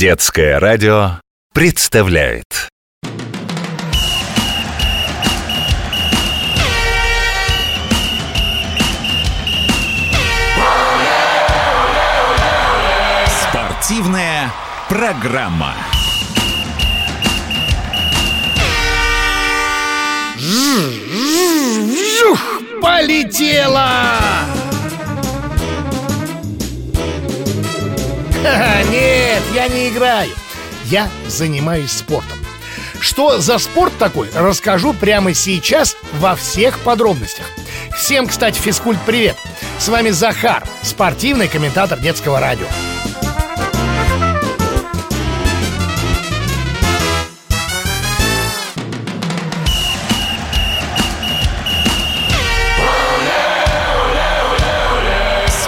Детское радио представляет Спортивная программа. Жух, полетела! Ха-ха, Нет, я не играю. Я занимаюсь спортом. Что за спорт такой, расскажу прямо сейчас во всех подробностях. Всем, кстати, физкульт привет. С вами Захар, спортивный комментатор детского радио.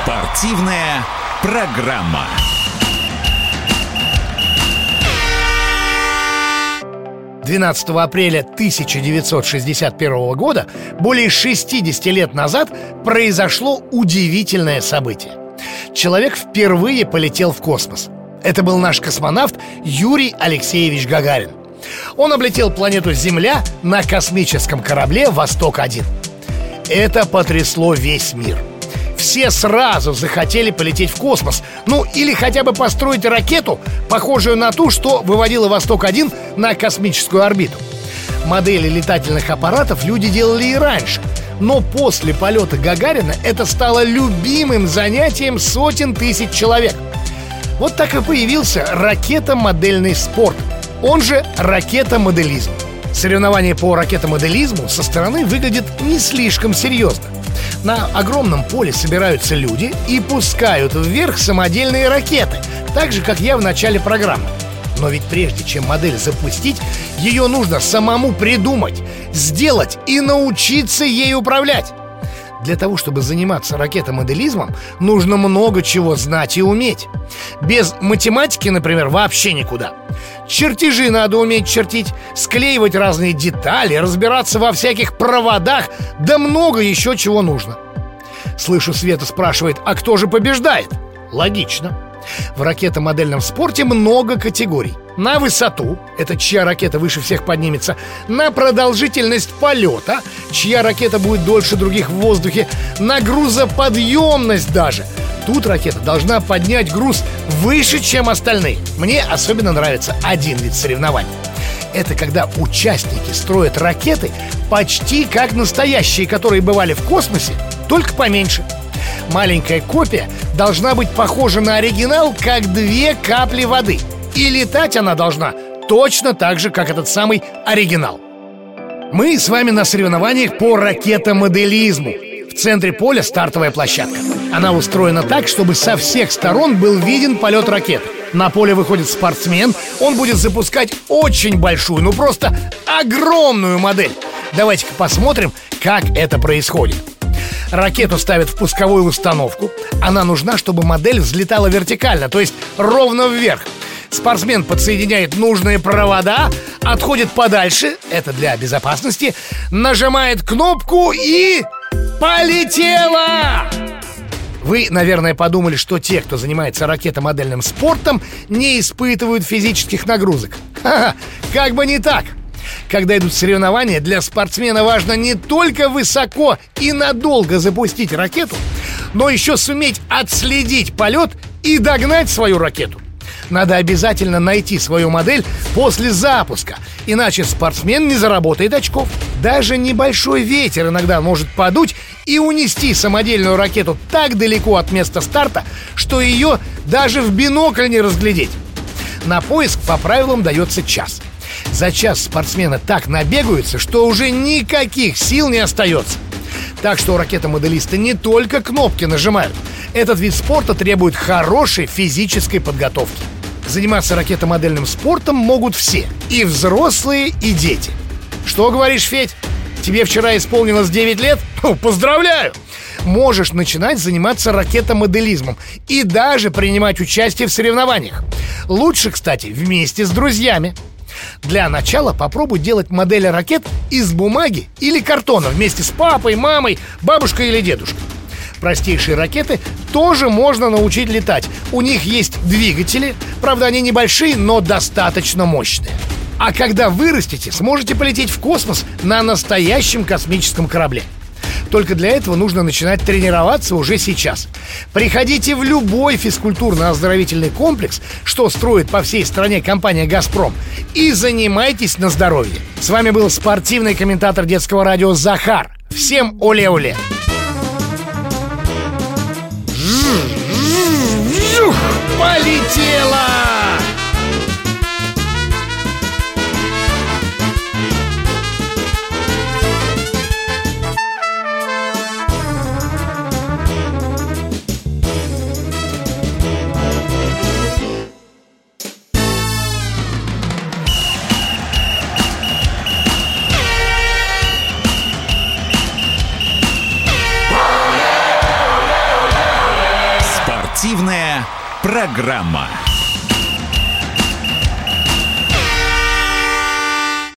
Спортивная программа. — 12 апреля 1961 года, более 60 лет назад, произошло удивительное событие. Человек впервые полетел в космос. Это был наш космонавт Юрий Алексеевич Гагарин. Он облетел планету Земля на космическом корабле «Восток-1». Это потрясло весь мир – все сразу захотели полететь в космос Ну или хотя бы построить ракету, похожую на ту, что выводила «Восток-1» на космическую орбиту Модели летательных аппаратов люди делали и раньше но после полета Гагарина это стало любимым занятием сотен тысяч человек. Вот так и появился ракета-модельный спорт, он же ракета-моделизм. Соревнование по ракетомоделизму со стороны выглядит не слишком серьезно. На огромном поле собираются люди и пускают вверх самодельные ракеты, так же, как я в начале программы. Но ведь прежде чем модель запустить, ее нужно самому придумать, сделать и научиться ей управлять. Для того, чтобы заниматься ракетомоделизмом, нужно много чего знать и уметь. Без математики, например, вообще никуда. Чертежи надо уметь чертить, склеивать разные детали, разбираться во всяких проводах, да много еще чего нужно. Слышу, Света спрашивает, а кто же побеждает? Логично. В ракетомодельном спорте много категорий. На высоту, это чья ракета выше всех поднимется, на продолжительность полета, чья ракета будет дольше других в воздухе, на грузоподъемность даже. Тут ракета должна поднять груз выше, чем остальные. Мне особенно нравится один вид соревнований. Это когда участники строят ракеты почти как настоящие, которые бывали в космосе, только поменьше – Маленькая копия должна быть похожа на оригинал, как две капли воды. И летать она должна точно так же, как этот самый оригинал. Мы с вами на соревнованиях по ракетомоделизму. В центре поля стартовая площадка. Она устроена так, чтобы со всех сторон был виден полет ракеты. На поле выходит спортсмен, он будет запускать очень большую, ну просто огромную модель. Давайте-ка посмотрим, как это происходит. Ракету ставят в пусковую установку. Она нужна, чтобы модель взлетала вертикально, то есть ровно вверх. Спортсмен подсоединяет нужные провода, отходит подальше, это для безопасности, нажимает кнопку и... Полетела! Вы, наверное, подумали, что те, кто занимается ракетомодельным спортом, не испытывают физических нагрузок. Ха-ха, как бы не так! Когда идут соревнования, для спортсмена важно не только высоко и надолго запустить ракету, но еще суметь отследить полет и догнать свою ракету. Надо обязательно найти свою модель после запуска, иначе спортсмен не заработает очков. Даже небольшой ветер иногда может подуть и унести самодельную ракету так далеко от места старта, что ее даже в бинокль не разглядеть. На поиск по правилам дается час – за час спортсмены так набегаются, что уже никаких сил не остается. Так что ракетомоделисты не только кнопки нажимают. Этот вид спорта требует хорошей физической подготовки. Заниматься ракетомодельным спортом могут все. И взрослые, и дети. Что говоришь, Федь? Тебе вчера исполнилось 9 лет? Ну, поздравляю! Можешь начинать заниматься ракетомоделизмом и даже принимать участие в соревнованиях. Лучше, кстати, вместе с друзьями. Для начала попробуй делать модели ракет из бумаги или картона вместе с папой, мамой, бабушкой или дедушкой. простейшие ракеты тоже можно научить летать. У них есть двигатели, правда, они небольшие, но достаточно мощные. А когда вырастете, сможете полететь в космос на настоящем космическом корабле. Только для этого нужно начинать тренироваться уже сейчас. Приходите в любой физкультурно-оздоровительный комплекс, что строит по всей стране компания «Газпром», и занимайтесь на здоровье. С вами был спортивный комментатор детского радио Захар. Всем оле-оле! Полетела! Спортивная программа.